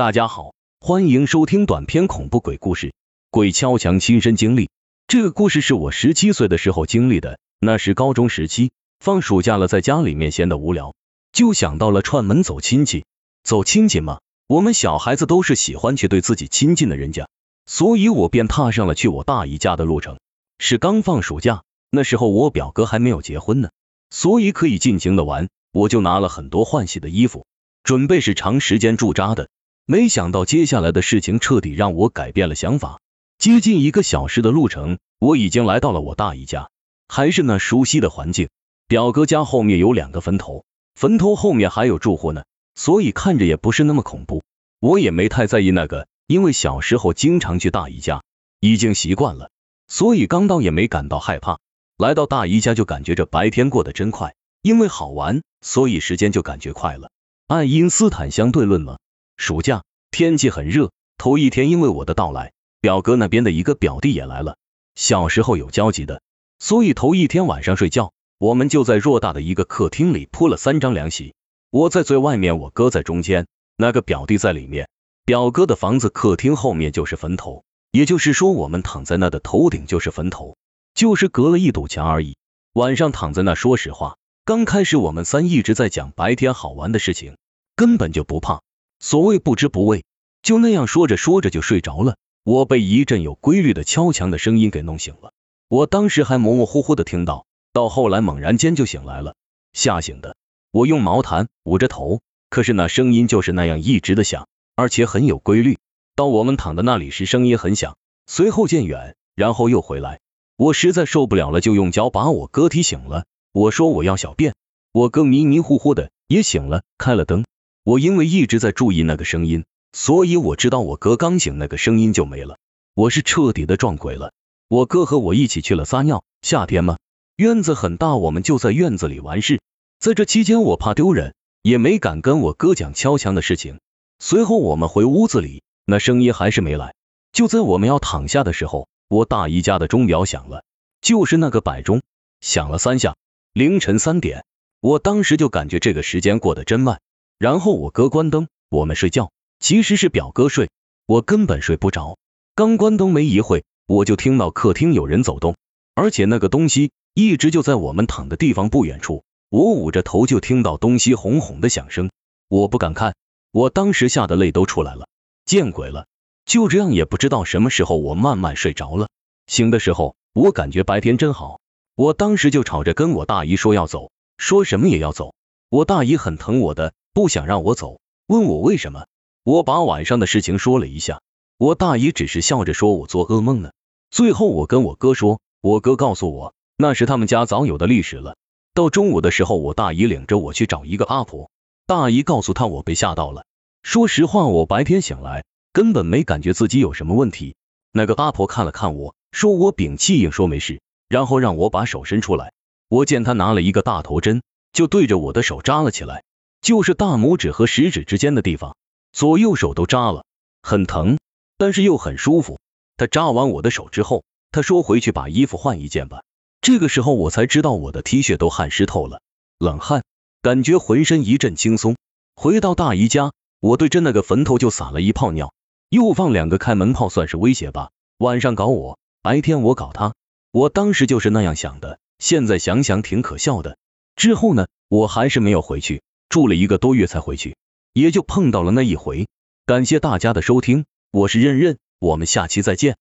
大家好，欢迎收听短篇恐怖鬼故事《鬼敲墙》亲身经历。这个故事是我十七岁的时候经历的，那是高中时期，放暑假了，在家里面闲得无聊，就想到了串门走亲戚。走亲戚嘛，我们小孩子都是喜欢去对自己亲近的人家，所以我便踏上了去我大姨家的路程。是刚放暑假，那时候我表哥还没有结婚呢，所以可以尽情的玩。我就拿了很多换洗的衣服，准备是长时间驻扎的。没想到接下来的事情彻底让我改变了想法。接近一个小时的路程，我已经来到了我大姨家，还是那熟悉的环境。表哥家后面有两个坟头，坟头后面还有住户呢，所以看着也不是那么恐怖。我也没太在意那个，因为小时候经常去大姨家，已经习惯了，所以刚到也没感到害怕。来到大姨家就感觉这白天过得真快。因为好玩，所以时间就感觉快了。爱因斯坦相对论吗？暑假天气很热，头一天因为我的到来，表哥那边的一个表弟也来了。小时候有交集的，所以头一天晚上睡觉，我们就在偌大的一个客厅里铺了三张凉席。我在最外面，我哥在中间，那个表弟在里面。表哥的房子客厅后面就是坟头，也就是说我们躺在那的头顶就是坟头，就是隔了一堵墙而已。晚上躺在那，说实话。刚开始我们三一直在讲白天好玩的事情，根本就不怕。所谓不知不畏，就那样说着说着就睡着了。我被一阵有规律的敲墙的声音给弄醒了。我当时还模模糊糊的听到，到后来猛然间就醒来了，吓醒的。我用毛毯捂着头，可是那声音就是那样一直的响，而且很有规律。到我们躺的那里时，声音很响，随后渐远，然后又回来。我实在受不了了，就用脚把我哥踢醒了。我说我要小便，我哥迷迷糊糊的也醒了，开了灯。我因为一直在注意那个声音，所以我知道我哥刚醒，那个声音就没了。我是彻底的撞鬼了。我哥和我一起去了撒尿。夏天嘛，院子很大，我们就在院子里完事。在这期间，我怕丢人，也没敢跟我哥讲敲墙的事情。随后我们回屋子里，那声音还是没来。就在我们要躺下的时候，我大姨家的钟表响了，就是那个摆钟，响了三下。凌晨三点，我当时就感觉这个时间过得真慢。然后我哥关灯，我们睡觉，其实是表哥睡，我根本睡不着。刚关灯没一会，我就听到客厅有人走动，而且那个东西一直就在我们躺的地方不远处。我捂着头就听到东西轰轰的响声，我不敢看，我当时吓得泪都出来了，见鬼了！就这样也不知道什么时候我慢慢睡着了，醒的时候我感觉白天真好。我当时就吵着跟我大姨说要走，说什么也要走。我大姨很疼我的，不想让我走，问我为什么。我把晚上的事情说了一下，我大姨只是笑着说我做噩梦呢。最后我跟我哥说，我哥告诉我那是他们家早有的历史了。到中午的时候，我大姨领着我去找一个阿婆，大姨告诉她我被吓到了。说实话，我白天醒来根本没感觉自己有什么问题。那个阿婆看了看我，说我屏气硬，说没事。然后让我把手伸出来，我见他拿了一个大头针，就对着我的手扎了起来，就是大拇指和食指之间的地方，左右手都扎了，很疼，但是又很舒服。他扎完我的手之后，他说回去把衣服换一件吧。这个时候我才知道我的 T 恤都汗湿透了，冷汗，感觉浑身一阵轻松。回到大姨家，我对着那个坟头就撒了一泡尿，又放两个开门炮，算是威胁吧。晚上搞我，白天我搞他。我当时就是那样想的，现在想想挺可笑的。之后呢，我还是没有回去，住了一个多月才回去，也就碰到了那一回。感谢大家的收听，我是任任，我们下期再见。